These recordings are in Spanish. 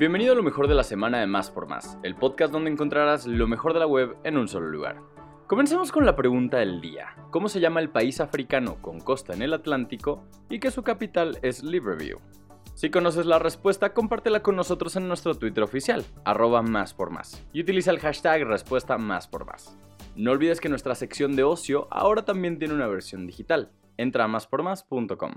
Bienvenido a lo mejor de la semana de Más por Más, el podcast donde encontrarás lo mejor de la web en un solo lugar. Comencemos con la pregunta del día. ¿Cómo se llama el país africano con costa en el Atlántico y que su capital es Libreview? Si conoces la respuesta, compártela con nosotros en nuestro Twitter oficial, arroba más por más, y utiliza el hashtag respuesta más por más. No olvides que nuestra sección de ocio ahora también tiene una versión digital. Entra a máspormás.com.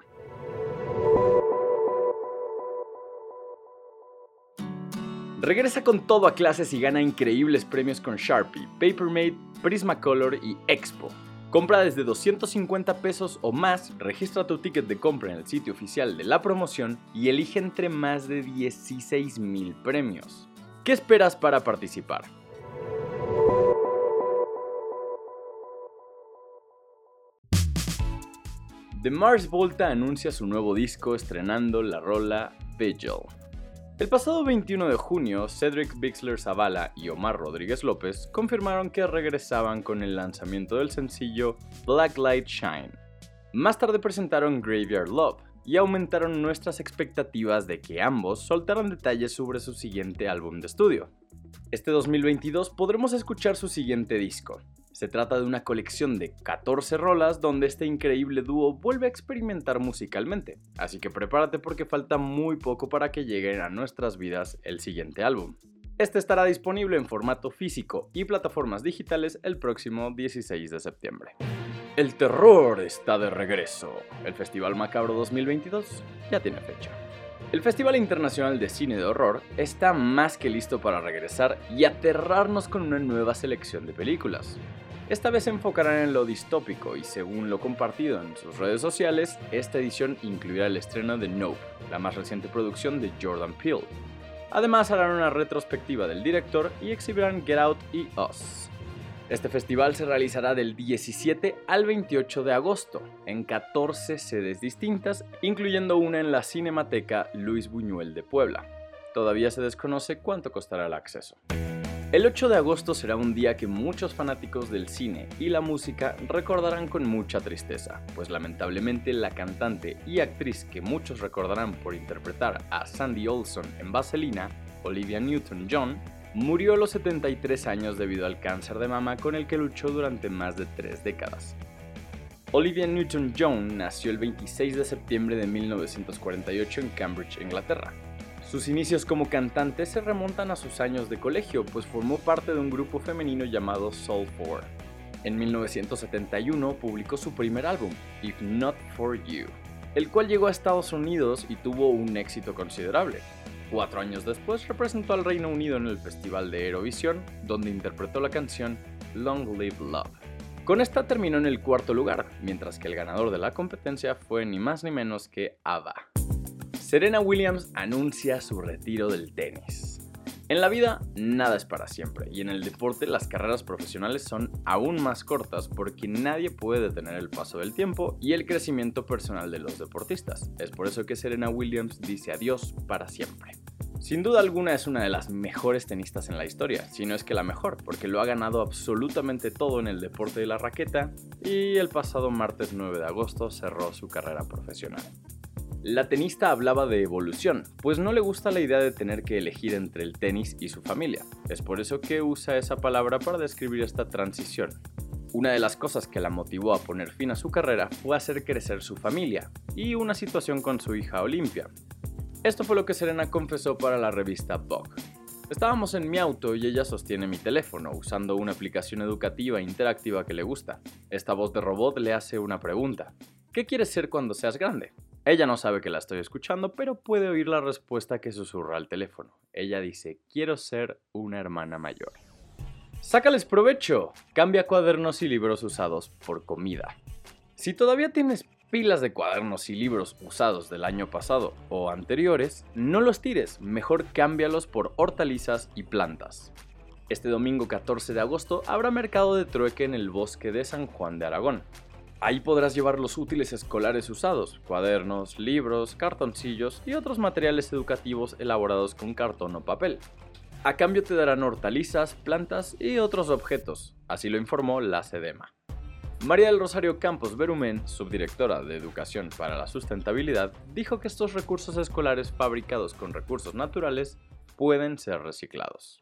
Regresa con todo a clases y gana increíbles premios con Sharpie, Papermate, Prismacolor y Expo. Compra desde 250 pesos o más, registra tu ticket de compra en el sitio oficial de la promoción y elige entre más de 16 mil premios. ¿Qué esperas para participar? The Mars Volta anuncia su nuevo disco estrenando la rola Vigil. El pasado 21 de junio, Cedric Bixler Zavala y Omar Rodríguez López confirmaron que regresaban con el lanzamiento del sencillo Black Light Shine. Más tarde presentaron Graveyard Love y aumentaron nuestras expectativas de que ambos soltaran detalles sobre su siguiente álbum de estudio. Este 2022 podremos escuchar su siguiente disco, se trata de una colección de 14 rolas donde este increíble dúo vuelve a experimentar musicalmente, así que prepárate porque falta muy poco para que llegue a nuestras vidas el siguiente álbum. Este estará disponible en formato físico y plataformas digitales el próximo 16 de septiembre. El terror está de regreso. El Festival Macabro 2022 ya tiene fecha. El Festival Internacional de Cine de Horror está más que listo para regresar y aterrarnos con una nueva selección de películas. Esta vez se enfocarán en lo distópico y según lo compartido en sus redes sociales, esta edición incluirá el estreno de Nope, la más reciente producción de Jordan Peele. Además harán una retrospectiva del director y exhibirán Get Out y Us. Este festival se realizará del 17 al 28 de agosto, en 14 sedes distintas, incluyendo una en la Cinemateca Luis Buñuel de Puebla. Todavía se desconoce cuánto costará el acceso. El 8 de agosto será un día que muchos fanáticos del cine y la música recordarán con mucha tristeza, pues lamentablemente la cantante y actriz que muchos recordarán por interpretar a Sandy Olson en Vaselina, Olivia Newton-John, murió a los 73 años debido al cáncer de mama con el que luchó durante más de tres décadas. Olivia Newton-John nació el 26 de septiembre de 1948 en Cambridge, Inglaterra. Sus inicios como cantante se remontan a sus años de colegio, pues formó parte de un grupo femenino llamado Soul 4. En 1971 publicó su primer álbum, If Not For You, el cual llegó a Estados Unidos y tuvo un éxito considerable. Cuatro años después representó al Reino Unido en el Festival de Eurovisión, donde interpretó la canción Long Live Love. Con esta terminó en el cuarto lugar, mientras que el ganador de la competencia fue ni más ni menos que ABBA. Serena Williams anuncia su retiro del tenis. En la vida nada es para siempre y en el deporte las carreras profesionales son aún más cortas porque nadie puede detener el paso del tiempo y el crecimiento personal de los deportistas. Es por eso que Serena Williams dice adiós para siempre. Sin duda alguna es una de las mejores tenistas en la historia, si no es que la mejor, porque lo ha ganado absolutamente todo en el deporte de la raqueta y el pasado martes 9 de agosto cerró su carrera profesional. La tenista hablaba de evolución, pues no le gusta la idea de tener que elegir entre el tenis y su familia. Es por eso que usa esa palabra para describir esta transición. Una de las cosas que la motivó a poner fin a su carrera fue hacer crecer su familia y una situación con su hija Olimpia. Esto fue lo que Serena confesó para la revista Vogue. Estábamos en mi auto y ella sostiene mi teléfono usando una aplicación educativa interactiva que le gusta. Esta voz de robot le hace una pregunta. ¿Qué quieres ser cuando seas grande? Ella no sabe que la estoy escuchando, pero puede oír la respuesta que susurra al teléfono. Ella dice, quiero ser una hermana mayor. Sácales provecho. Cambia cuadernos y libros usados por comida. Si todavía tienes pilas de cuadernos y libros usados del año pasado o anteriores, no los tires, mejor cámbialos por hortalizas y plantas. Este domingo 14 de agosto habrá mercado de trueque en el bosque de San Juan de Aragón. Ahí podrás llevar los útiles escolares usados, cuadernos, libros, cartoncillos y otros materiales educativos elaborados con cartón o papel. A cambio te darán hortalizas, plantas y otros objetos, así lo informó la SEDEMA. María del Rosario Campos Berumen, subdirectora de Educación para la Sustentabilidad, dijo que estos recursos escolares fabricados con recursos naturales pueden ser reciclados.